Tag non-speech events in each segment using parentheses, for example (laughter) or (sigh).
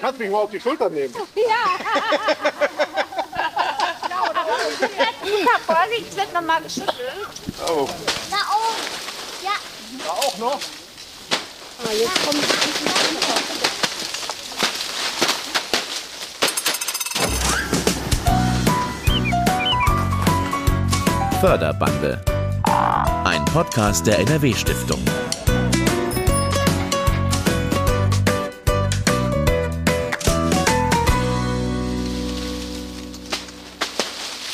Kannst mich mal auf die Schulter nehmen. (laughs) Papa, (laughs) ich wird nochmal geschüttelt. Oh, Da oben. Ja. da auch noch. Ah, jetzt kommt Förderbande. Ein Podcast der NRW-Stiftung.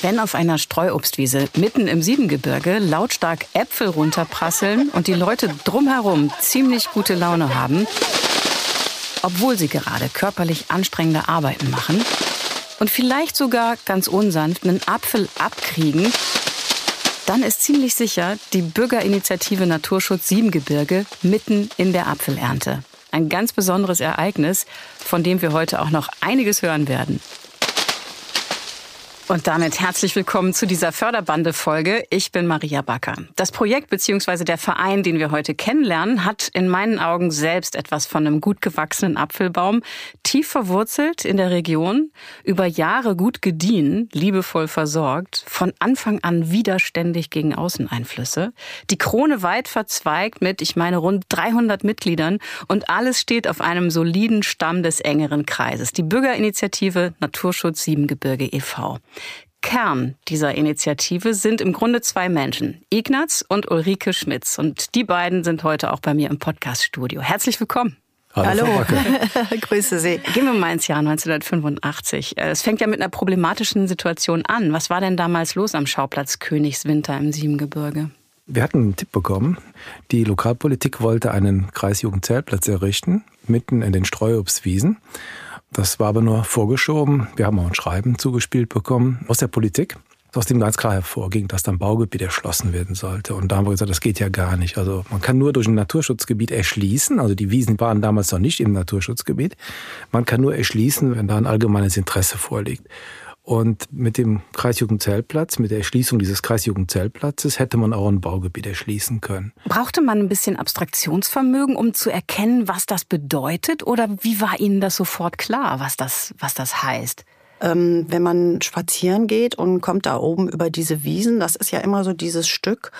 Wenn auf einer Streuobstwiese mitten im Siebengebirge lautstark Äpfel runterprasseln und die Leute drumherum ziemlich gute Laune haben, obwohl sie gerade körperlich anstrengende Arbeiten machen und vielleicht sogar ganz unsanft einen Apfel abkriegen, dann ist ziemlich sicher die Bürgerinitiative Naturschutz Siebengebirge mitten in der Apfelernte. Ein ganz besonderes Ereignis, von dem wir heute auch noch einiges hören werden. Und damit herzlich willkommen zu dieser Förderbande-Folge. Ich bin Maria Backer. Das Projekt bzw. der Verein, den wir heute kennenlernen, hat in meinen Augen selbst etwas von einem gut gewachsenen Apfelbaum, tief verwurzelt in der Region, über Jahre gut gediehen, liebevoll versorgt, von Anfang an widerständig gegen Außeneinflüsse, die Krone weit verzweigt mit, ich meine, rund 300 Mitgliedern und alles steht auf einem soliden Stamm des engeren Kreises, die Bürgerinitiative Naturschutz Siebengebirge e.V. Kern dieser Initiative sind im Grunde zwei Menschen, Ignaz und Ulrike Schmitz. Und die beiden sind heute auch bei mir im Podcaststudio. Herzlich willkommen. Hallo. (laughs) Grüße Sie. Gehen wir mal ins Jahr 1985. Es fängt ja mit einer problematischen Situation an. Was war denn damals los am Schauplatz Königswinter im Siebengebirge? Wir hatten einen Tipp bekommen. Die Lokalpolitik wollte einen Kreisjugendzeltplatz errichten, mitten in den Streuobstwiesen. Das war aber nur vorgeschoben. Wir haben auch ein Schreiben zugespielt bekommen aus der Politik, aus dem ganz klar hervorging, dass dann Baugebiet erschlossen werden sollte. Und da haben wir gesagt, das geht ja gar nicht. Also man kann nur durch ein Naturschutzgebiet erschließen. Also die Wiesen waren damals noch nicht im Naturschutzgebiet. Man kann nur erschließen, wenn da ein allgemeines Interesse vorliegt. Und mit dem Kreisjugendzeltplatz, mit der Erschließung dieses Kreisjugendzeltplatzes hätte man auch ein Baugebiet erschließen können. Brauchte man ein bisschen Abstraktionsvermögen, um zu erkennen, was das bedeutet? Oder wie war Ihnen das sofort klar, was das, was das heißt? Ähm, wenn man spazieren geht und kommt da oben über diese Wiesen, das ist ja immer so dieses Stück,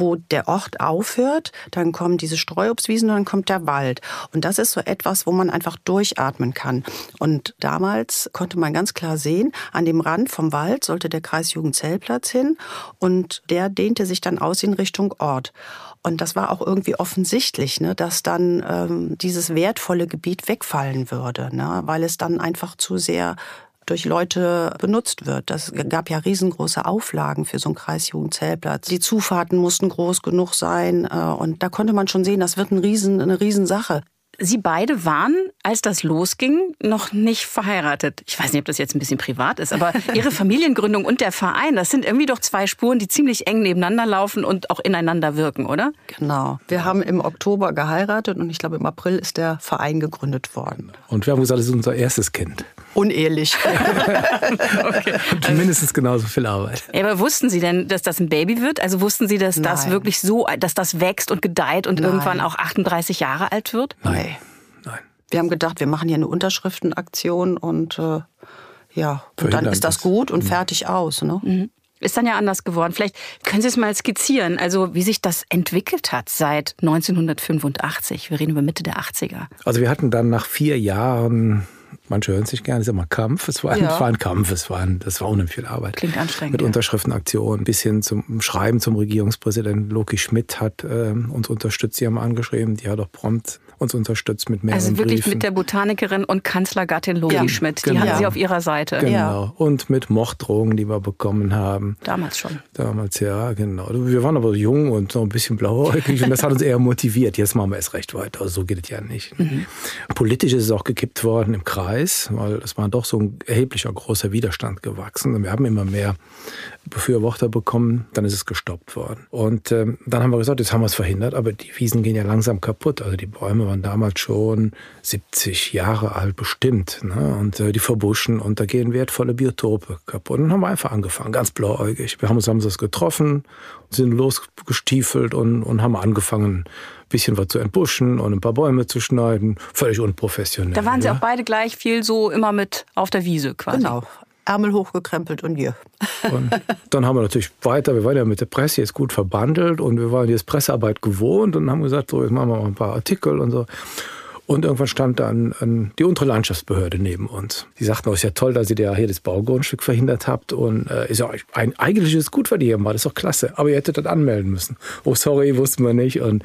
wo der Ort aufhört, dann kommen diese Streuobstwiesen und dann kommt der Wald. Und das ist so etwas, wo man einfach durchatmen kann. Und damals konnte man ganz klar sehen, an dem Rand vom Wald sollte der Kreisjugendzeltplatz hin und der dehnte sich dann aus in Richtung Ort. Und das war auch irgendwie offensichtlich, ne, dass dann ähm, dieses wertvolle Gebiet wegfallen würde, ne, weil es dann einfach zu sehr durch Leute benutzt wird. Das gab ja riesengroße Auflagen für so einen Kreisjugendzeltplatz. Die Zufahrten mussten groß genug sein äh, und da konnte man schon sehen, das wird ein riesen, eine Riesensache. Sie beide waren, als das losging, noch nicht verheiratet. Ich weiß nicht, ob das jetzt ein bisschen privat ist, aber (laughs) Ihre Familiengründung und der Verein, das sind irgendwie doch zwei Spuren, die ziemlich eng nebeneinander laufen und auch ineinander wirken, oder? Genau. Wir haben im Oktober geheiratet und ich glaube, im April ist der Verein gegründet worden. Und wir haben gesagt, das ist unser erstes Kind. Unehelich. (laughs) okay. Und mindestens genauso viel Arbeit. Ja, aber wussten Sie denn, dass das ein Baby wird? Also wussten Sie, dass das Nein. wirklich so, dass das wächst und gedeiht und Nein. irgendwann auch 38 Jahre alt wird? Nein. Nein. Wir haben gedacht, wir machen hier eine Unterschriftenaktion und äh, ja, und dann ist das das. gut und fertig aus. Ne? Ist dann ja anders geworden. Vielleicht können Sie es mal skizzieren, also wie sich das entwickelt hat seit 1985. Wir reden über Mitte der 80er. Also wir hatten dann nach vier Jahren, manche hören sich gerne, ist immer Kampf. Es war, Ja. es war ein Kampf, es war, ein, das war unheimlich viel Arbeit. Klingt anstrengend, Mit ja. Unterschriftenaktionen bis hin zum Schreiben zum Regierungspräsidenten. Loki Schmidt hat äh, uns unterstützt, sie haben angeschrieben, die hat auch prompt uns unterstützt mit mehreren Also wirklich Briefen. mit der Botanikerin und Kanzlergattin Logi Ja, Schmidt. Die genau. hatten Sie auf Ihrer Seite. Genau. Ja. Und mit Morddrohungen, die wir bekommen haben. Damals schon. Damals, ja, genau. Wir waren aber jung und so ein bisschen blauäugig und das hat uns eher motiviert. Jetzt machen wir es recht weiter. Also so geht es ja nicht. Politisch ist es auch gekippt worden im Kreis, weil es war doch so ein erheblicher großer Widerstand gewachsen. Und wir haben immer mehr Befürworter bekommen, dann ist es gestoppt worden. Und ähm, dann haben wir gesagt, jetzt haben wir es verhindert, aber die Wiesen gehen ja langsam kaputt. Also die Bäume waren damals schon 70 Jahre alt bestimmt. Ne? Und äh, die verbuschen und da gehen wertvolle Biotope kaputt. Und dann haben wir einfach angefangen, ganz blauäugig. Wir haben uns haben uns getroffen, sind losgestiefelt und, und haben angefangen, ein bisschen was zu entbuschen und ein paar Bäume zu schneiden. Völlig unprofessionell. Da waren Sie ja? auch beide gleich viel so immer mit auf der Wiese quasi. Genau. Ärmel hochgekrempelt und je. Und dann haben wir natürlich weiter, wir waren ja mit der Presse jetzt gut verbandelt und wir waren jetzt Pressearbeit gewohnt und haben gesagt, so jetzt machen wir mal ein paar Artikel und so. Und irgendwann stand dann ähm, die untere Landschaftsbehörde neben uns. Die sagten, oh, ist ja toll, dass ihr ja hier das Baugrundstück verhindert habt. Und äh, ist ja ein, eigentlich ist es gut, was ihr hier macht, das ist doch klasse. Aber ihr hättet das anmelden müssen. Oh, sorry, wussten wir nicht. Und,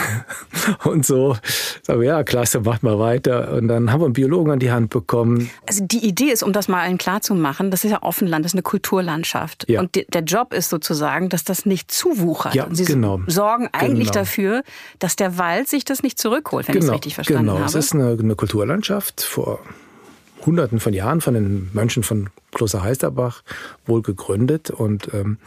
(laughs) und so. Aber ja, klasse, macht mal weiter. Und dann haben wir einen Biologen an die Hand bekommen. Also die Idee ist, um das mal allen klar zu machen, das ist ja Offenland, das ist eine Kulturlandschaft. Ja. Und de- der Job ist sozusagen, dass das nicht zuwuchert. Ja, Und Sie genau. sorgen eigentlich Genau. dafür, dass der Wald sich das nicht zurückholt, wenn ich es richtig verstanden genau. habe. Es ist eine, eine Kulturlandschaft vor Hunderten von Jahren von den Mönchen von Kloster Heisterbach wohl gegründet und ähm,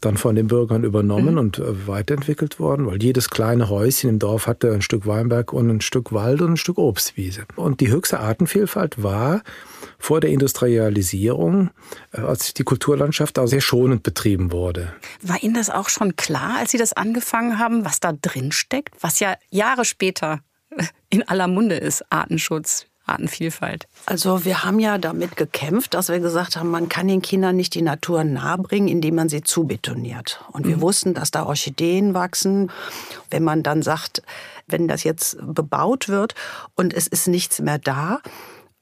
dann von den Bürgern übernommen Mhm. und äh, weiterentwickelt worden, weil jedes kleine Häuschen im Dorf hatte ein Stück Weinberg und ein Stück Wald und ein Stück Obstwiese. Und die höchste Artenvielfalt war vor der Industrialisierung, äh, als die Kulturlandschaft auch sehr schonend betrieben wurde. War Ihnen das auch schon klar, als Sie das angefangen haben, was da drin steckt? Was ja Jahre später in aller Munde ist, Artenschutz, Artenvielfalt. Also wir haben ja damit gekämpft, dass wir gesagt haben, man kann den Kindern nicht die Natur nahebringen, indem man sie zubetoniert. Und wir wussten, dass da Orchideen wachsen. Wenn man dann sagt, wenn das jetzt bebaut wird und es ist nichts mehr da,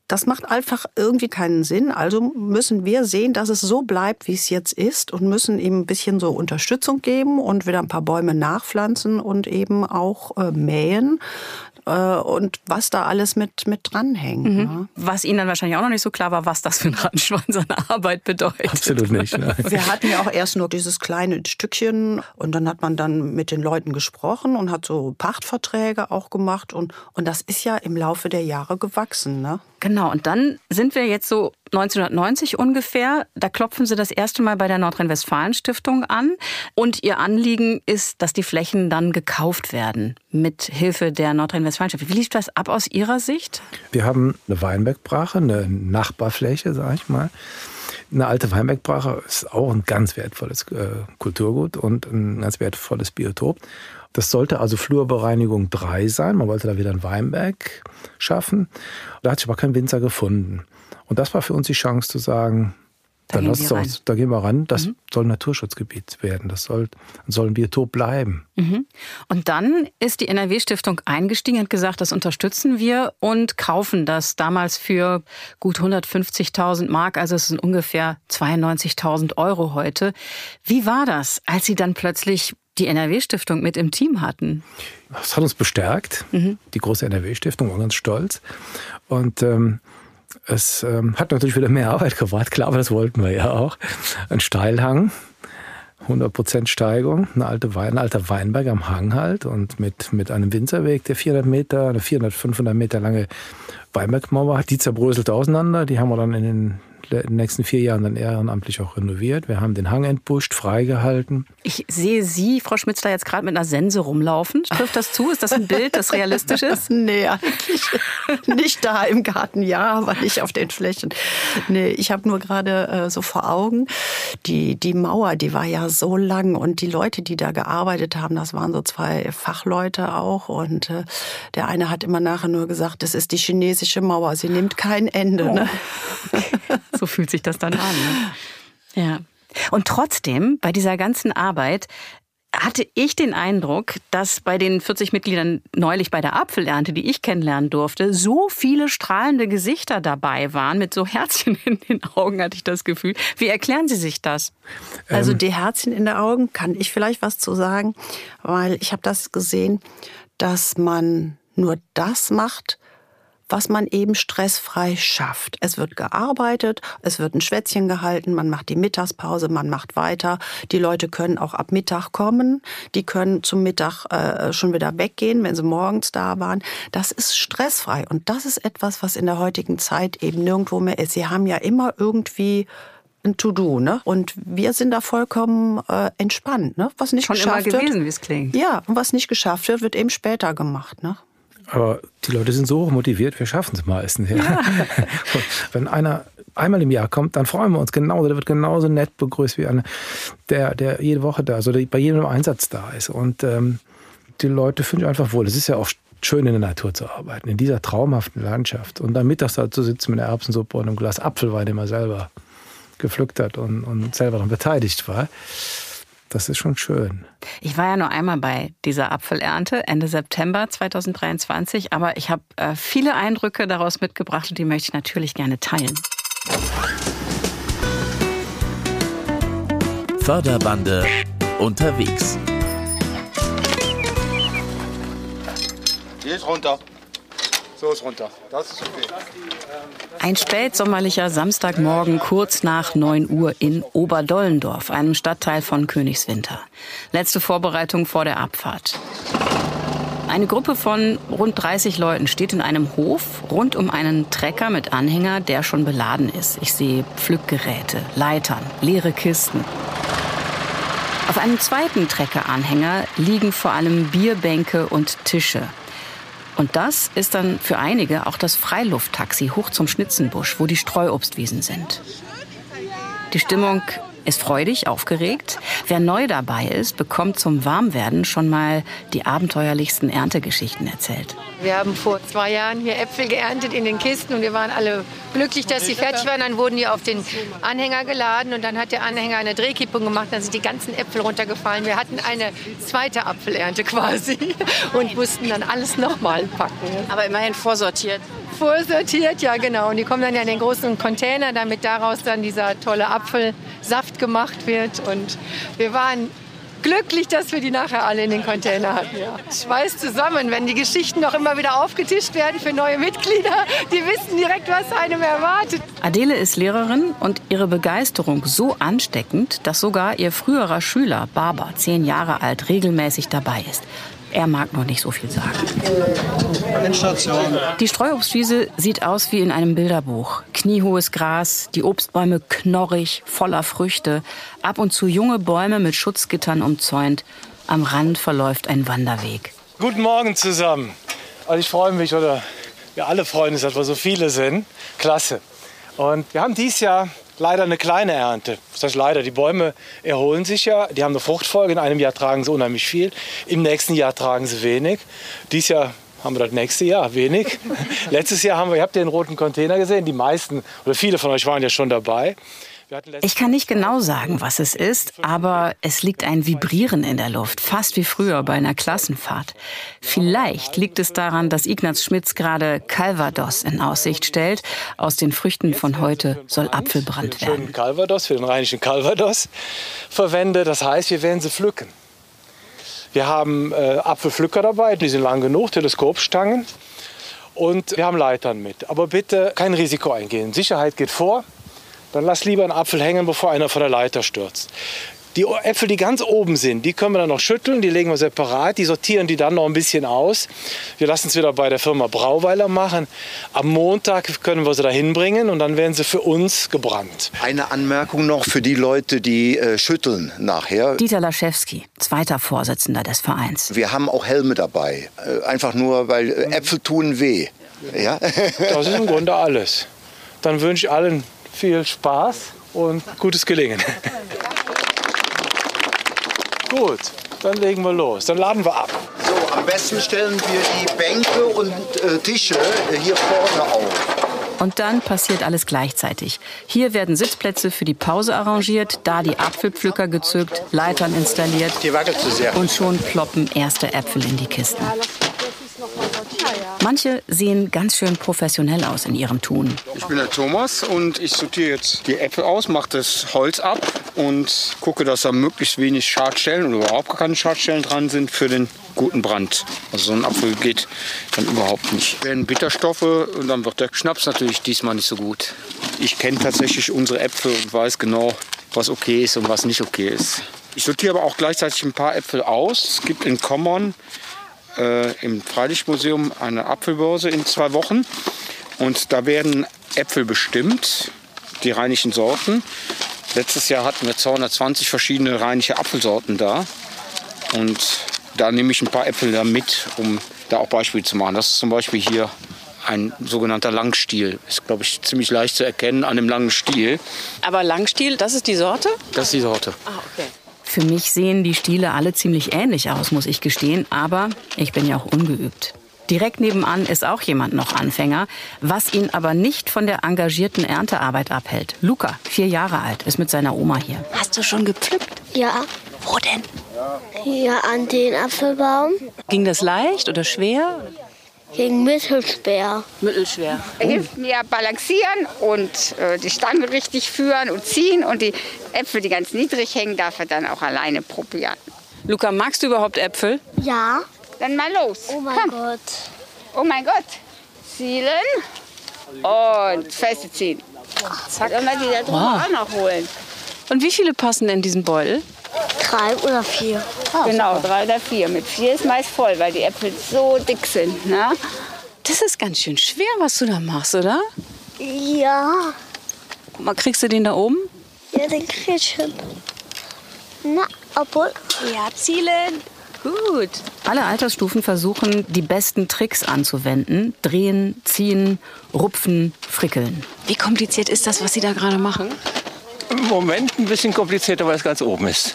das macht einfach irgendwie keinen Sinn. Also müssen wir sehen, dass es so bleibt, wie es jetzt ist und müssen ihm ein bisschen so Unterstützung geben und wieder ein paar Bäume nachpflanzen und eben auch äh, mähen äh, und was da alles mit, mit dranhängt. Ne? Was Ihnen dann wahrscheinlich auch noch nicht so klar war, was das für ein Rattenschwanz an Arbeit bedeutet. Absolut nicht. Nein. Wir hatten ja auch erst nur dieses kleine Stückchen und dann hat man dann mit den Leuten gesprochen und hat so Pachtverträge auch gemacht und, und das ist ja im Laufe der Jahre gewachsen. Ne? Genau, und dann sind wir jetzt so 1990 ungefähr. Da klopfen Sie das erste Mal bei der Nordrhein-Westfalen-Stiftung an. Und Ihr Anliegen ist, dass die Flächen dann gekauft werden mit Hilfe der Nordrhein-Westfalen-Stiftung. Wie lief das ab aus Ihrer Sicht? Wir haben eine Weinbergbrache, eine Nachbarfläche, sag ich mal. Eine alte Weinbergbrache ist auch ein ganz wertvolles äh, Kulturgut und ein ganz wertvolles Biotop. Das sollte also Flurbereinigung 3 sein. Man wollte da wieder einen Weinberg schaffen. Da hat sich aber kein Winzer gefunden. Und das war für uns die Chance zu sagen, dann lass uns. Mhm. da gehen wir ran. Das soll ein Naturschutzgebiet werden. Das soll, soll ein Biotop bleiben. Und dann ist die NRW-Stiftung eingestiegen, hat gesagt, das unterstützen wir und kaufen das damals für gut 150.000 Mark, also es sind ungefähr 92.000 Euro heute. Wie war das, als Sie dann plötzlich die NRW-Stiftung mit im Team hatten? Das hat uns bestärkt. Die große NRW-Stiftung war ganz stolz. Und ähm, es ähm, hat natürlich wieder mehr Arbeit gebracht, klar, aber das wollten wir ja auch. Ein Steilhang, 100% Steigung, eine alte Wein, ein alter Weinberg am Hang halt und mit, mit einem Winzerweg, der 400 Meter, eine 400, 500 Meter lange Weinbergmauer hat. Die zerbröselt auseinander. Die haben wir dann in den in den nächsten vier Jahren dann ehrenamtlich auch renoviert. Wir haben den Hang entbuscht, freigehalten. Ich sehe Sie, Frau Schmitzler, jetzt gerade mit einer Sense rumlaufen. Trifft das zu? Ist das ein Bild, das realistisch (laughs) ist? Nee, eigentlich nicht da im Garten, ja, aber nicht auf den Flächen. Nee, ich habe nur gerade äh, so vor Augen, die, die Mauer, die war ja so lang und die Leute, die da gearbeitet haben, das waren so zwei Fachleute auch und äh, der eine hat immer nachher nur gesagt, das ist die chinesische Mauer, sie nimmt kein Ende. Ne? (laughs) So fühlt sich das dann an. Ne? Ja. Und trotzdem, bei dieser ganzen Arbeit, hatte ich den Eindruck, dass bei den 40 Mitgliedern neulich bei der Apfelernte, die ich kennenlernen durfte, so viele strahlende Gesichter dabei waren, mit so Herzchen in den Augen, hatte ich das Gefühl. Wie erklären Sie sich das? Also die Herzchen in den Augen, kann ich vielleicht was zu sagen, weil ich habe das gesehen, dass man nur das macht, was man eben stressfrei schafft. Es wird gearbeitet, es wird ein Schwätzchen gehalten, man macht die Mittagspause, man macht weiter. Die Leute können auch ab Mittag kommen, die können zum Mittag äh, schon wieder weggehen, wenn sie morgens da waren. Das ist stressfrei und das ist etwas, was in der heutigen Zeit eben nirgendwo mehr ist. Sie haben ja immer irgendwie ein To-Do, ne? Und wir sind da vollkommen äh, entspannt, ne? Was nicht Schon immer geschafft wird. gewesen, wie es klingt. Ja, und was nicht geschafft wird, wird eben später gemacht, ne? Aber die Leute sind so hoch motiviert, wir schaffen es meistens. Ja. (laughs) Wenn einer einmal im Jahr kommt, dann freuen wir uns genauso. Der wird genauso nett begrüßt wie einer, der, der jede Woche da, also der bei jedem Einsatz da ist. Und ähm, die Leute fühlen sich einfach wohl. Es ist ja auch schön, in der Natur zu arbeiten, in dieser traumhaften Landschaft. Und dann mittags da zu sitzen mit einer Erbsensuppe und einem Glas Apfelwein, den man selber gepflückt hat und, und selber daran beteiligt war. Das ist schon schön. Ich war ja nur einmal bei dieser Apfelernte Ende September 2023, aber ich habe äh, viele Eindrücke daraus mitgebracht und die möchte ich natürlich gerne teilen. Förderbande unterwegs. Hier ist runter. So runter. Das ist okay. Ein spätsommerlicher Samstagmorgen kurz nach 9 Uhr in Oberdollendorf, einem Stadtteil von Königswinter. Letzte Vorbereitung vor der Abfahrt. Eine Gruppe von rund 30 Leuten steht in einem Hof rund um einen Trecker mit Anhänger, der schon beladen ist. Ich sehe Pflückgeräte, Leitern, leere Kisten. Auf einem zweiten Treckeranhänger liegen vor allem Bierbänke und Tische. Und das ist dann für einige auch das Freilufttaxi hoch zum Schnitzenbusch, wo die Streuobstwiesen sind. Die Stimmung ist freudig, aufgeregt. Wer neu dabei ist, bekommt zum Warmwerden schon mal die abenteuerlichsten Erntegeschichten erzählt. Wir haben vor zwei Jahren hier Äpfel geerntet in den Kisten und wir waren alle glücklich, dass sie fertig waren. Dann wurden die auf den Anhänger geladen und dann hat der Anhänger eine Drehkippung gemacht. Dann sind die ganzen Äpfel runtergefallen. Wir hatten eine zweite Apfelernte (laughs) quasi und mussten dann alles nochmal packen. Aber immerhin vorsortiert. Vorsortiert, ja genau. Und die kommen dann ja in den großen Container, damit daraus dann dieser tolle Apfelsaft gemacht wird. Und wir waren glücklich, dass wir die nachher alle in den Container hatten. Ja. Schweiß zusammen, wenn die Geschichten noch immer wieder aufgetischt werden für neue Mitglieder. Die wissen direkt, was einem erwartet. Adele ist Lehrerin und ihre Begeisterung so ansteckend, dass sogar ihr früherer Schüler, Baba, zehn Jahre alt, regelmäßig dabei ist. Er mag noch nicht so viel sagen. Die Streuobstwiese sieht aus wie in einem Bilderbuch. Kniehohes Gras, die Obstbäume knorrig, voller Früchte, ab und zu junge Bäume mit Schutzgittern umzäunt. Am Rand verläuft ein Wanderweg. Guten Morgen zusammen. Also ich freue mich, oder wir alle freuen uns, dass wir so viele sind. Klasse. Und wir haben dieses Jahr leider eine kleine Ernte. Das heißt leider, die Bäume erholen sich ja, die haben eine Fruchtfolge. In einem Jahr tragen sie unheimlich viel, im nächsten Jahr tragen sie wenig. Dieses Jahr haben wir das nächste Jahr wenig. (laughs) Letztes Jahr haben wir, ihr habt den roten Container gesehen, die meisten oder viele von euch waren ja schon dabei. Ich kann nicht genau sagen, was es ist, aber es liegt ein Vibrieren in der Luft, fast wie früher bei einer Klassenfahrt. Vielleicht liegt es daran, dass Ignaz Schmitz gerade Calvados in Aussicht stellt. Aus den Früchten von heute soll Apfelbrand werden. Schönen Calvados, für den rheinischen Calvados verwende. Das heißt, wir werden sie pflücken. Wir haben äh, Apfelpflücker dabei, die sind lang genug, Teleskopstangen. Und wir haben Leitern mit. Aber bitte kein Risiko eingehen. Sicherheit geht vor. Dann lass lieber einen Apfel hängen, bevor einer von der Leiter stürzt. Die Äpfel, die ganz oben sind, die können wir dann noch schütteln, die legen wir separat, die sortieren die dann noch ein bisschen aus. Wir lassen es wieder bei der Firma Brauweiler machen. Am Montag können wir sie da hinbringen und dann werden sie für uns gebrannt. Eine Anmerkung noch für die Leute, die äh, schütteln nachher. Dieter Laschewski, zweiter Vorsitzender des Vereins. Wir haben auch Helme dabei. Äh, einfach nur, weil äh, Äpfel tun weh. Ja? Das ist im Grunde alles. Dann wünsche ich allen viel Spaß und gutes Gelingen. Gut, dann legen wir los. Dann laden wir ab. So, am besten stellen wir die Bänke und äh, Tische hier vorne auf. Und dann passiert alles gleichzeitig. Hier werden Sitzplätze für die Pause arrangiert, da die Apfelpflücker gezückt, Leitern installiert. Die wackelt zu sehr. Und schon ploppen erste Äpfel in die Kisten. Manche sehen ganz schön professionell aus in ihrem Tun. Ich bin der Thomas und ich sortiere jetzt die Äpfel aus, mache das Holz ab und gucke, dass da möglichst wenig Schadstellen oder überhaupt keine Schadstellen dran sind für den guten Brand. Also so ein Apfel geht dann überhaupt nicht. Werden Bitterstoffe und dann wird der Schnaps natürlich diesmal nicht so gut. Ich kenne tatsächlich unsere Äpfel und weiß genau, was okay ist und was nicht okay ist. Ich sortiere aber auch gleichzeitig ein paar Äpfel aus. Es gibt in Common äh, im Freilichtmuseum eine Apfelbörse in zwei Wochen. Und da werden Äpfel bestimmt, die rheinischen Sorten. Letztes Jahr hatten wir 220 verschiedene rheinische Apfelsorten da. Und da nehme ich ein paar Äpfel da mit, um da auch Beispiele zu machen. Das ist zum Beispiel hier ein sogenannter Langstiel. Ist, glaube ich, ziemlich leicht zu erkennen an dem langen Stiel. Aber Langstiel, das ist die Sorte? Das ist die Sorte. Ah, okay. Für mich sehen die Stiele alle ziemlich ähnlich aus, muss ich gestehen, aber ich bin ja auch ungeübt. Direkt nebenan ist auch jemand noch Anfänger, was ihn aber nicht von der engagierten Erntearbeit abhält. Luca, vier Jahre alt, ist mit seiner Oma hier. Hast du schon gepflückt? Ja. Wo denn? Ja, an den Apfelbaum. Ging das leicht oder schwer? Ging mittelschwer. Mittelschwer. Er hilft mir balancieren und äh, die Stange richtig führen und ziehen. Und die Äpfel, die ganz niedrig hängen, darf er dann auch alleine probieren. Luca, magst du überhaupt Äpfel? Ja. Dann mal los. Oh mein Komm. Gott. Oh mein Gott. Zielen und feste ziehen. Zack. Dann mal die da drüben Wow. auch noch holen. Und wie viele passen in diesen Beutel? Drei oder vier. genau, drei oder vier. Mit vier ist meist voll, weil die Äpfel so dick sind. Ne? Das ist ganz schön schwer, was du da machst, oder? Ja. Guck mal, kriegst du den da oben? Ja, den krieg ich hin. Na, obwohl. Ja, zielen. Gut. Alle Altersstufen versuchen, die besten Tricks anzuwenden. Drehen, ziehen, rupfen, frickeln. Wie kompliziert ist das, was Sie da gerade machen? Im Moment ein bisschen komplizierter, weil es ganz oben ist.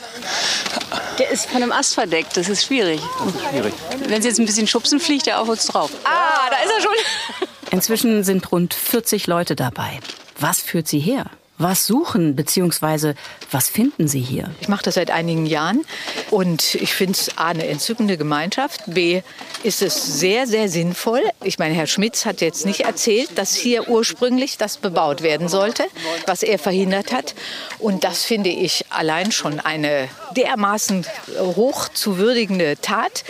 Der ist von einem Ast verdeckt, das ist schwierig. Schwierig. Wenn Sie jetzt ein bisschen schubsen, fliegt er auf uns drauf. Ah, da ist er schon. Inzwischen sind rund 40 Leute dabei. Was führt sie her? Was suchen bzw. was finden Sie hier? Ich mache das seit einigen Jahren und ich finde es A, eine entzückende Gemeinschaft. B, ist es sehr, sehr sinnvoll. Ich meine, Herr Schmitz hat jetzt nicht erzählt, dass hier ursprünglich das bebaut werden sollte, was er verhindert hat. Und das finde ich allein schon eine dermaßen hoch zu würdigende Tat,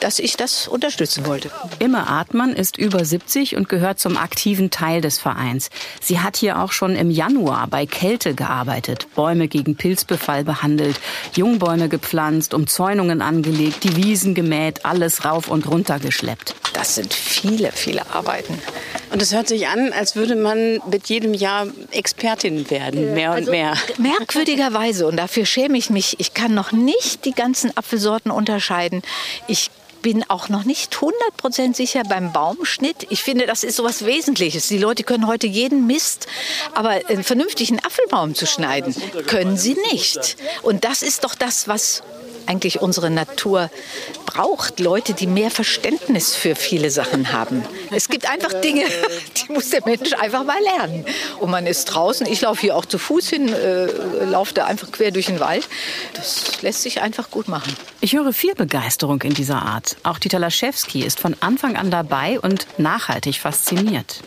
dass ich das unterstützen wollte. Imme Artmann ist über 70 und gehört zum aktiven Teil des Vereins. Sie hat hier auch schon im Januar bei Kälte gearbeitet, Bäume gegen Pilzbefall behandelt, Jungbäume gepflanzt, Umzäunungen angelegt, die Wiesen gemäht, alles rauf und runter geschleppt. Das sind viele, viele Arbeiten. Und es hört sich an, als würde man mit jedem Jahr Expertin werden, mehr und Also, mehr. Merkwürdigerweise, und dafür schäme ich mich, ich kann noch nicht die ganzen Apfelsorten unterscheiden. Ich bin auch noch nicht 100% sicher beim Baumschnitt. Ich finde, das ist so was Wesentliches. Die Leute können heute jeden Mist, aber einen vernünftigen Apfelbaum zu schneiden, können sie nicht. Und das ist doch das, was eigentlich unsere Natur braucht. Leute, die mehr Verständnis für viele Sachen haben. Es gibt einfach Dinge, (laughs) die muss der Mensch einfach mal lernen. Und man ist draußen. Ich laufe hier auch zu Fuß hin, äh, laufe da einfach quer durch den Wald. Das lässt sich einfach gut machen. Ich höre viel Begeisterung in dieser Art. Auch Dieter Laschewski ist von Anfang an dabei und nachhaltig fasziniert.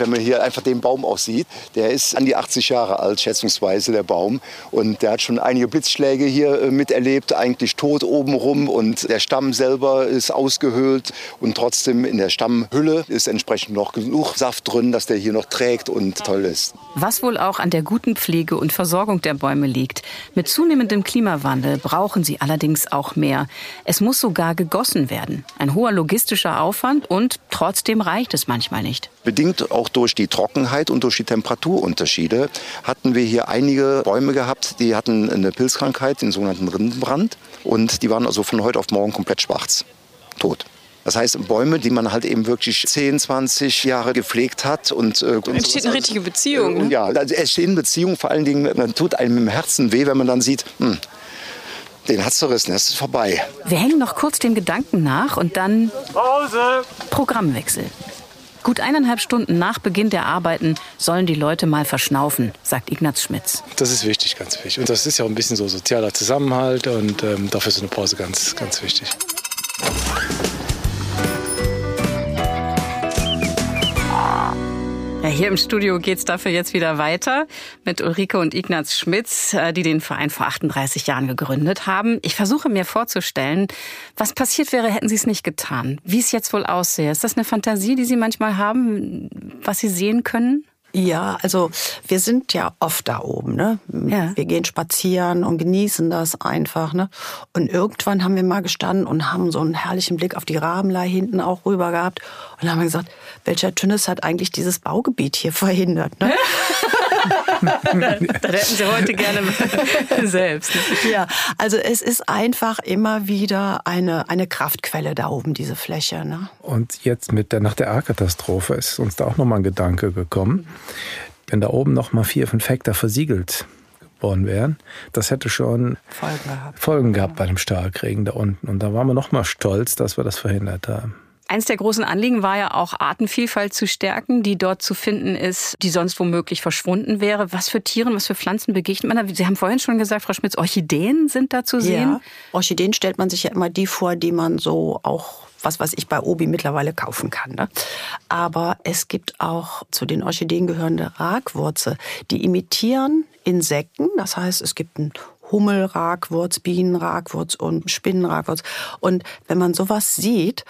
Wenn man hier einfach den Baum aussieht, der ist an die 80 Jahre alt, schätzungsweise der Baum. Und der hat schon einige Blitzschläge hier äh, miterlebt, eigentlich tot obenrum. Und der Stamm selber ist ausgehöhlt. Und trotzdem in der Stammhülle ist entsprechend noch genug Saft drin, dass der hier noch trägt und toll ist. Was wohl auch an der guten Pflege und Versorgung der Bäume liegt. Mit zunehmendem Klimawandel brauchen sie allerdings auch mehr. Es muss sogar gegossen werden. Ein hoher logistischer Aufwand und trotzdem reicht es manchmal nicht. Bedingt auch durch die Trockenheit und durch die Temperaturunterschiede hatten wir hier einige Bäume gehabt, die hatten eine Pilzkrankheit, den sogenannten Rindenbrand. Und die waren also von heute auf morgen komplett schwarz, tot. Das heißt, Bäume, die man halt eben wirklich 10, 20 Jahre gepflegt hat. Und, äh, und Entsteht eine richtige Beziehung. Äh, Ne? Ja, also es entstehen Beziehungen, vor allen Dingen, man tut einem im Herzen weh, wenn man dann sieht, hm, den hat's zerrissen, das ist vorbei. Wir hängen noch kurz dem Gedanken nach und dann Pause! Programmwechsel. Gut eineinhalb Stunden nach Beginn der Arbeiten sollen die Leute mal verschnaufen, sagt Ignaz Schmitz. Das ist wichtig, ganz wichtig. Und das ist ja auch ein bisschen so sozialer Zusammenhalt und ähm, dafür ist eine Pause ganz, ganz wichtig. Hier im Studio geht's dafür jetzt wieder weiter mit Ulrike und Ignaz Schmitz, äh, die den Verein vor 38 Jahren gegründet haben. Ich versuche mir vorzustellen, was passiert wäre, hätten sie es nicht getan. Wie es jetzt wohl aussähe. Ist das eine Fantasie, die Sie manchmal haben, was Sie sehen können? Ja, also wir sind ja oft da oben, ne? Ja. Wir gehen spazieren und genießen das einfach, ne? Und irgendwann haben wir mal gestanden und haben so einen herrlichen Blick auf die Rabenlei hinten auch rüber gehabt und haben gesagt, welcher Tünnes hat eigentlich dieses Baugebiet hier verhindert, ne? (laughs) (laughs) das hätten Sie heute gerne (laughs) selbst. Ja, also es ist einfach immer wieder eine, eine Kraftquelle da oben, diese Fläche. Ne? Und jetzt mit der, nach der A-Katastrophe ist uns da auch nochmal ein Gedanke gekommen. Wenn da oben nochmal vier, fünf Hektar versiegelt worden wären, das hätte schon Folgen gehabt, Folgen gehabt bei dem Starkregen da unten. Und da waren wir nochmal stolz, dass wir das verhindert haben. Eins der großen Anliegen war ja auch Artenvielfalt zu stärken, die dort zu finden ist, die sonst womöglich verschwunden wäre. Was für Tieren, was für Pflanzen begegnet man da? Sie haben vorhin schon gesagt, Frau Schmitz, Orchideen sind da zu sehen. Ja, Orchideen stellt man sich ja immer die vor, die man so auch was weiß ich bei Obi mittlerweile kaufen kann. Ne? Aber es gibt auch zu den Orchideen gehörende Ragwurze, die imitieren Insekten. Das heißt, es gibt einen Hummelragwurz, Bienenragwurz und Spinnenragwurz. Und wenn man sowas sieht,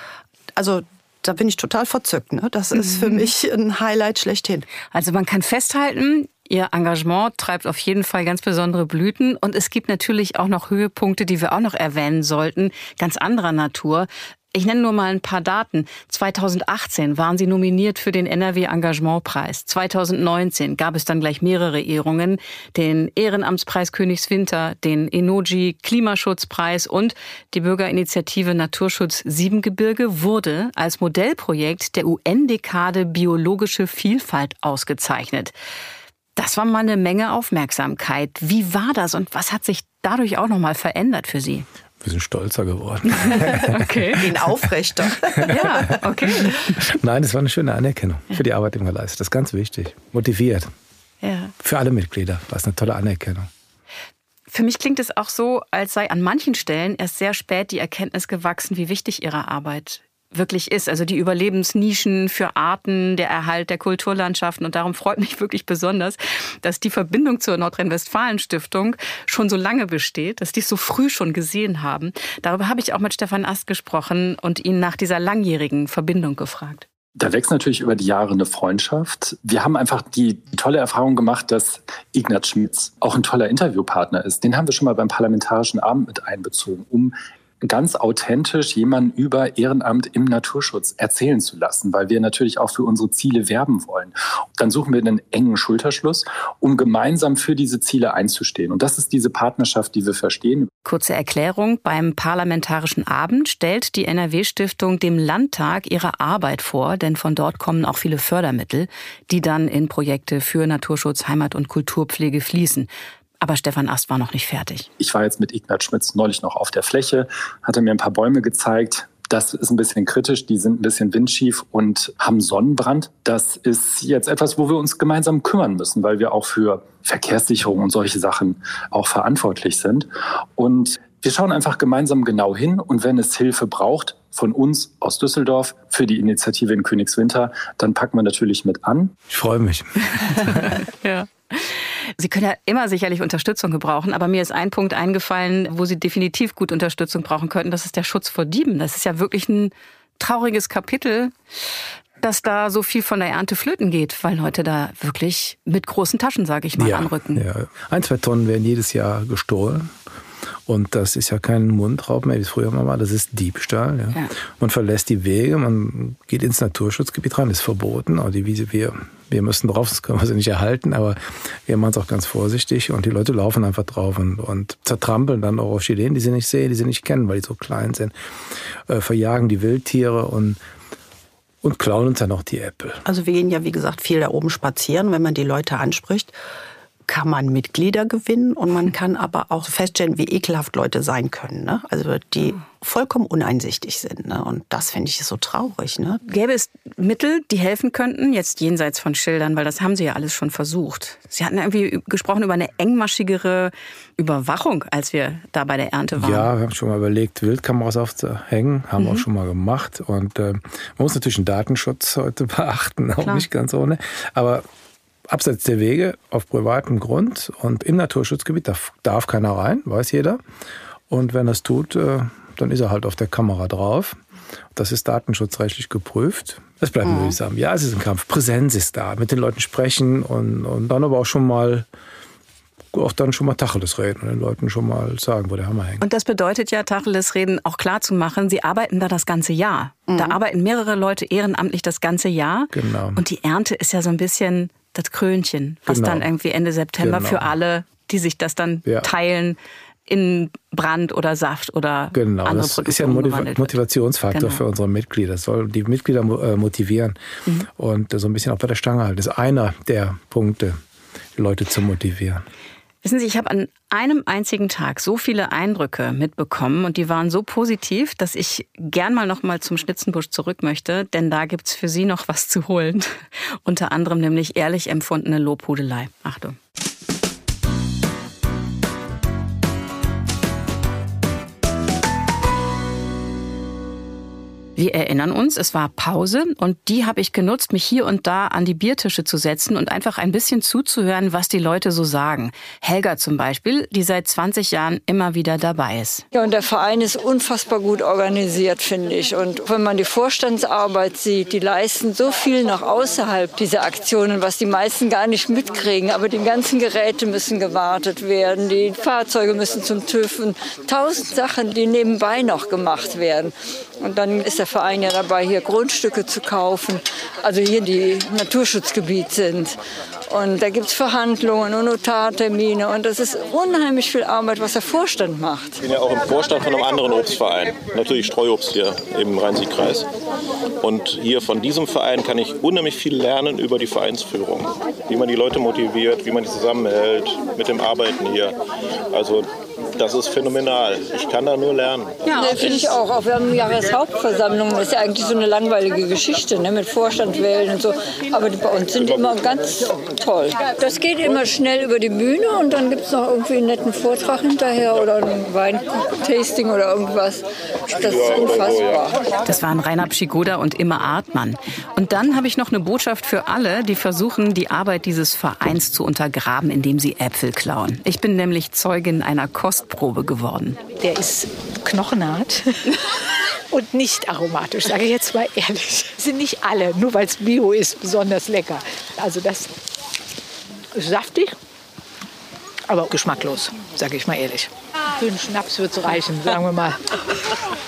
also da bin ich total verzückt. Ne? Das ist für Mhm. mich ein Highlight schlechthin. Also man kann festhalten, Ihr Engagement treibt auf jeden Fall ganz besondere Blüten. Und es gibt natürlich auch noch Höhepunkte, die wir auch noch erwähnen sollten, ganz anderer Natur. Ich nenne nur mal ein paar Daten. 2018 waren Sie nominiert für den NRW Engagementpreis. 2019 gab es dann gleich mehrere Ehrungen. Den Ehrenamtspreis Königswinter, den Enoji Klimaschutzpreis und die Bürgerinitiative Naturschutz Siebengebirge wurde als Modellprojekt der UN-Dekade Biologische Vielfalt ausgezeichnet. Das war mal eine Menge Aufmerksamkeit. Wie war das und was hat sich dadurch auch noch mal verändert für Sie? Wir sind stolzer geworden. (laughs) Okay. Ihn aufrechter. (laughs) ja, okay. Nein, das war eine schöne Anerkennung für die Arbeit, die man leistet. Das ist ganz wichtig. Motiviert. Ja. Für alle Mitglieder war es eine tolle Anerkennung. Für mich klingt es auch so, als sei an manchen Stellen erst sehr spät die Erkenntnis gewachsen, wie wichtig Ihre Arbeit wirklich ist. Also die Überlebensnischen für Arten, der Erhalt der Kulturlandschaften. Und darum freut mich wirklich besonders, dass die Verbindung zur Nordrhein-Westfalen-Stiftung schon so lange besteht, dass die es so früh schon gesehen haben. Darüber habe ich auch mit Stefan Ast gesprochen und ihn nach dieser langjährigen Verbindung gefragt. Da wächst natürlich über die Jahre eine Freundschaft. Wir haben einfach die tolle Erfahrung gemacht, dass Ignaz Schmitz auch ein toller Interviewpartner ist. Den haben wir schon mal beim Parlamentarischen Abend mit einbezogen, um ganz authentisch jemanden über Ehrenamt im Naturschutz erzählen zu lassen, weil wir natürlich auch für unsere Ziele werben wollen. Dann suchen wir einen engen Schulterschluss, um gemeinsam für diese Ziele einzustehen. Und das ist diese Partnerschaft, die wir verstehen. Kurze Erklärung. Beim Parlamentarischen Abend stellt die NRW-Stiftung dem Landtag ihre Arbeit vor, denn von dort kommen auch viele Fördermittel, die dann in Projekte für Naturschutz, Heimat- und Kulturpflege fließen. Aber Stefan Ast war noch nicht fertig. Ich war jetzt mit Ignaz Schmitz neulich noch auf der Fläche, hatte mir ein paar Bäume gezeigt. Das ist ein bisschen kritisch, die sind ein bisschen windschief und haben Sonnenbrand. Das ist jetzt etwas, wo wir uns gemeinsam kümmern müssen, weil wir auch für Verkehrssicherung und solche Sachen auch verantwortlich sind. Und wir schauen einfach gemeinsam genau hin und wenn es Hilfe braucht von uns aus Düsseldorf für die Initiative in Königswinter, dann packen wir natürlich mit an. Ich freue mich. (laughs) (laughs) ja. Sie können ja immer sicherlich Unterstützung gebrauchen, aber mir ist ein Punkt eingefallen, wo Sie definitiv gut Unterstützung brauchen könnten. Das ist der Schutz vor Dieben. Das ist ja wirklich ein trauriges Kapitel, dass da so viel von der Ernte flöten geht, weil Leute da wirklich mit großen Taschen, sage ich mal, ja, anrücken. Ja. Ein, zwei Tonnen werden jedes Jahr gestohlen. Und das ist ja kein Mundraub mehr, wie es früher mal war, das ist Diebstahl. Ja. Ja. Man verlässt die Wege, man geht ins Naturschutzgebiet rein, ist verboten. Aber die Wiese, wir, wir müssen drauf, das können wir sie nicht erhalten, aber wir machen es auch ganz vorsichtig und die Leute laufen einfach drauf und, und zertrampeln dann auch Orchideen, die sie nicht sehen, die sie nicht kennen, weil die so klein sind, äh, verjagen die Wildtiere und und klauen uns dann auch die Äpfel. Also wir gehen ja, wie gesagt, viel da oben spazieren. Wenn man die Leute anspricht, kann man Mitglieder gewinnen und man kann aber auch feststellen, wie ekelhaft Leute sein können. Ne? Also die vollkommen uneinsichtig sind. Ne? Und das finde ich so traurig. Ne? Gäbe es Mittel, die helfen könnten, jetzt jenseits von Schildern, weil das haben Sie ja alles schon versucht. Sie hatten irgendwie gesprochen über eine engmaschigere Überwachung, als wir da bei der Ernte waren. Ja, wir haben schon mal überlegt, Wildkameras aufzuhängen, haben wir mhm. auch schon mal gemacht. Und äh, man muss natürlich den Datenschutz heute (laughs) beachten, auch Klar. nicht ganz ohne. Aber abseits der Wege auf privatem Grund und im Naturschutzgebiet darf, darf keiner rein, weiß jeder. Und wenn er es tut, äh, dann ist er halt auf der Kamera drauf. Das ist datenschutzrechtlich geprüft. Das bleibt mhm. mühsam. Ja, es ist ein Kampf. Präsenz ist da. Mit den Leuten sprechen und, und dann aber auch schon mal auch dann schon mal Tacheles reden und den Leuten schon mal sagen, wo der Hammer hängt. Und das bedeutet ja, Tacheles reden auch klar zu machen, sie arbeiten da das ganze Jahr. Mhm. Da arbeiten mehrere Leute ehrenamtlich das ganze Jahr. Genau. Und die Ernte ist ja so ein bisschen das Krönchen, was Genau. dann irgendwie Ende September Genau. für alle, die sich das dann Ja. teilen, in Brand oder Saft oder Genau, andere das Produkte ist ja ein Motiv. Motivationsfaktor Genau. für unsere Mitglieder. Das soll die Mitglieder äh, motivieren Mhm. und so ein bisschen auch bei der Stange halten. Das ist einer der Punkte, Leute zu motivieren. Wissen Sie, ich habe an einem einzigen Tag so viele Eindrücke mitbekommen und die waren so positiv, dass ich gern mal noch mal zum Schnitzenbusch zurück möchte, denn da gibt's für Sie noch was zu holen. (laughs) Unter anderem nämlich ehrlich empfundene Lobhudelei. Achtung. Wir erinnern uns, es war Pause und die habe ich genutzt, mich hier und da an die Biertische zu setzen und einfach ein bisschen zuzuhören, was die Leute so sagen. Helga zum Beispiel, die seit 20 Jahren immer wieder dabei ist. Ja, und der Verein ist unfassbar gut organisiert, finde ich. Und wenn man die Vorstandsarbeit sieht, die leisten so viel noch außerhalb dieser Aktionen, was die meisten gar nicht mitkriegen. Aber die ganzen Geräte müssen gewartet werden, die Fahrzeuge müssen zum TÜV und tausend Sachen, die nebenbei noch gemacht werden. Und dann ist der Verein ja dabei, hier Grundstücke zu kaufen, also hier die Naturschutzgebiet sind. Und da gibt es Verhandlungen und Notartermine und das ist unheimlich viel Arbeit, was der Vorstand macht. Ich bin ja auch im Vorstand von einem anderen Obstverein, natürlich Streuobst hier im Rhein-Sieg-Kreis. Und hier von diesem Verein kann ich unheimlich viel lernen über die Vereinsführung, wie man die Leute motiviert, wie man die zusammenhält mit dem Arbeiten hier. Also das ist phänomenal. Ich kann da nur lernen. Ja, finde ich auch. Auch wir haben Jahreshauptversammlungen. Das ist ja eigentlich so eine langweilige Geschichte ne, mit Vorstand wählen und so. Aber die bei uns sind immer ganz toll. Das geht immer schnell über die Bühne und dann gibt es noch irgendwie einen netten Vortrag hinterher oder ein Weintasting oder irgendwas. Das ist unfassbar. Das waren Rainer Pschigoda und Imma Artmann. Und dann habe ich noch eine Botschaft für alle, die versuchen, die Arbeit dieses Vereins zu untergraben, indem sie Äpfel klauen. Ich bin nämlich Zeugin einer Kostprobe geworden. Der ist knochenhart (laughs) und nicht aromatisch, sage ich jetzt mal ehrlich. Sind nicht alle, nur weil es Bio ist, besonders lecker. Also das ist saftig, aber geschmacklos, sage ich mal ehrlich. Für einen Schnaps wird es reichen, sagen wir mal.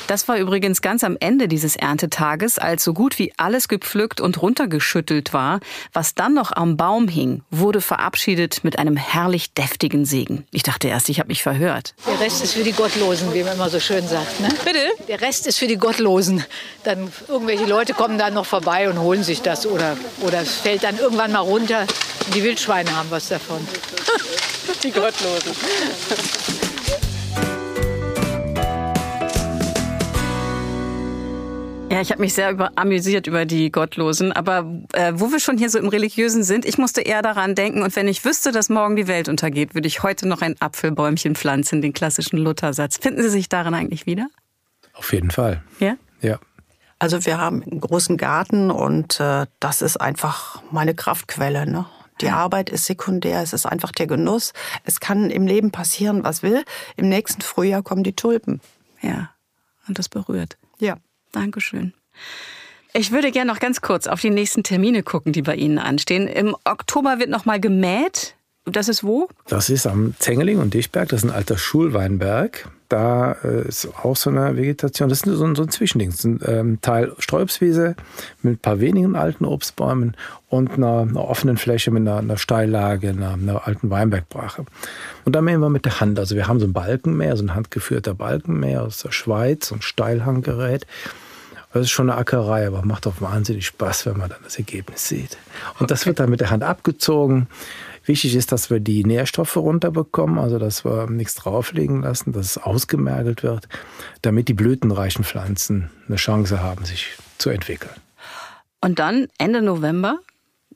Das war übrigens ganz am Ende dieses Erntetages, als so gut wie alles gepflückt und runtergeschüttelt war. Was dann noch am Baum hing, wurde verabschiedet mit einem herrlich deftigen Segen. Ich dachte erst, ich habe mich verhört. Der Rest ist für die Gottlosen, wie man immer so schön sagt. Ne? Bitte? Der Rest ist für die Gottlosen. Dann irgendwelche Leute kommen dann noch vorbei und holen sich das oder, oder es fällt dann irgendwann mal runter. Die Wildschweine haben was davon. die Gottlosen. Ja, ich habe mich sehr über, amüsiert über die Gottlosen. Aber äh, wo wir schon hier so im Religiösen sind, ich musste eher daran denken. Und wenn ich wüsste, dass morgen die Welt untergeht, würde ich heute noch ein Apfelbäumchen pflanzen, den klassischen Luthersatz. Finden Sie sich darin eigentlich wieder? Auf jeden Fall. Ja? Ja. Also wir haben einen großen Garten und äh, das ist einfach meine Kraftquelle. Ne? Die Arbeit ist sekundär, es ist einfach der Genuss. Es kann im Leben passieren, was will. Im nächsten Frühjahr kommen die Tulpen. Ja, und das berührt. Ja. Dankeschön. Ich würde gerne noch ganz kurz auf die nächsten Termine gucken, die bei Ihnen anstehen. Im Oktober wird noch mal gemäht. Das ist wo? Das ist am Zengeling und Dichberg, das ist ein alter Schulweinberg. Da äh, ist auch so eine Vegetation, das ist so ein, so ein Zwischending. Das ist ein ähm, Teil Sträubswiese mit ein paar wenigen alten Obstbäumen und einer, einer offenen Fläche mit einer, einer Steillage, einer, einer alten Weinbergbrache. Und da mähen wir mit der Hand. Also wir haben so ein Balkenmäher, so ein handgeführter Balkenmäher aus der Schweiz, so ein Steilhanggerät. Das ist schon eine Ackerei, aber macht auch wahnsinnig Spaß, wenn man dann das Ergebnis sieht. Und das wird dann mit der Hand abgezogen. Wichtig ist, dass wir die Nährstoffe runterbekommen, also dass wir nichts drauflegen lassen, dass es ausgemergelt wird, damit die blütenreichen Pflanzen eine Chance haben, sich zu entwickeln. Und dann Ende November,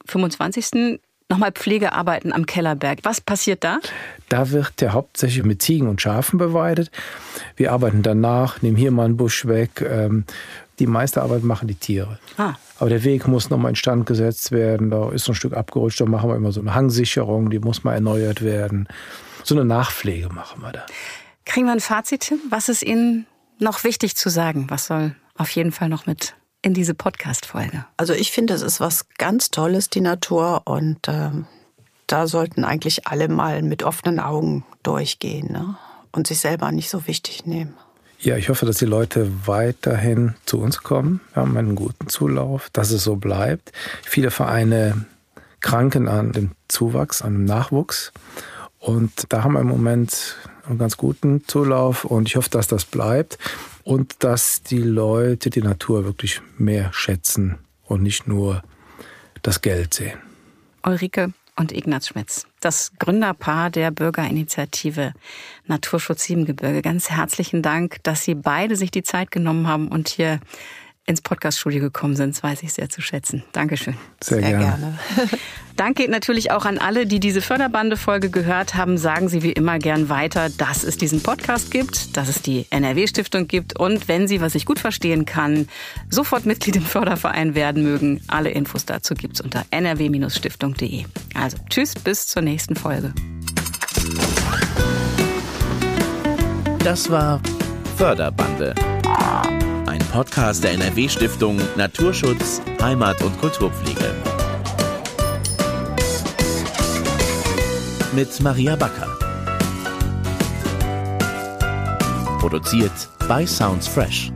25. nochmal Pflegearbeiten am Kellerberg. Was passiert da? Da wird der hauptsächlich mit Ziegen und Schafen beweidet. Wir arbeiten danach, nehmen hier mal einen Busch weg. Ähm, Die meiste Arbeit machen die Tiere. Ah. Aber der Weg muss nochmal instand gesetzt werden. Da ist so ein Stück abgerutscht. Da machen wir immer so eine Hangsicherung. Die muss mal erneuert werden. So eine Nachpflege machen wir da. Kriegen wir ein Fazit hin? Was ist Ihnen noch wichtig zu sagen? Was soll auf jeden Fall noch mit in diese Podcast-Folge? Also ich finde, es ist was ganz Tolles, die Natur. Und ähm, da sollten eigentlich alle mal mit offenen Augen durchgehen ne? und sich selber nicht so wichtig nehmen. Ja, ich hoffe, dass die Leute weiterhin zu uns kommen. Wir haben einen guten Zulauf, dass es so bleibt. Viele Vereine kranken an dem Zuwachs, an dem Nachwuchs. Und da haben wir im Moment einen ganz guten Zulauf und ich hoffe, dass das bleibt und dass die Leute die Natur wirklich mehr schätzen und nicht nur das Geld sehen. Ulrike und Ignaz Schmitz, das Gründerpaar der Bürgerinitiative Naturschutz Siebengebirge. Ganz herzlichen Dank, dass Sie beide sich die Zeit genommen haben und hier ins Podcaststudio gekommen sind. Das weiß ich sehr zu schätzen. Dankeschön. Sehr, sehr gerne. gerne. (laughs) Dank geht natürlich auch an alle, die diese Förderbande-Folge gehört haben. Sagen Sie wie immer gern weiter, dass es diesen Podcast gibt, dass es die NRW-Stiftung gibt und wenn Sie, was ich gut verstehen kann, sofort Mitglied im Förderverein werden mögen. Alle Infos dazu gibt's unter nrw-stiftung.de. Also tschüss, bis zur nächsten Folge. Das war Förderbande Podcast der NRW-Stiftung Naturschutz, Heimat und Kulturpflege. Mit Maria Backer. Produziert bei Sounds Fresh.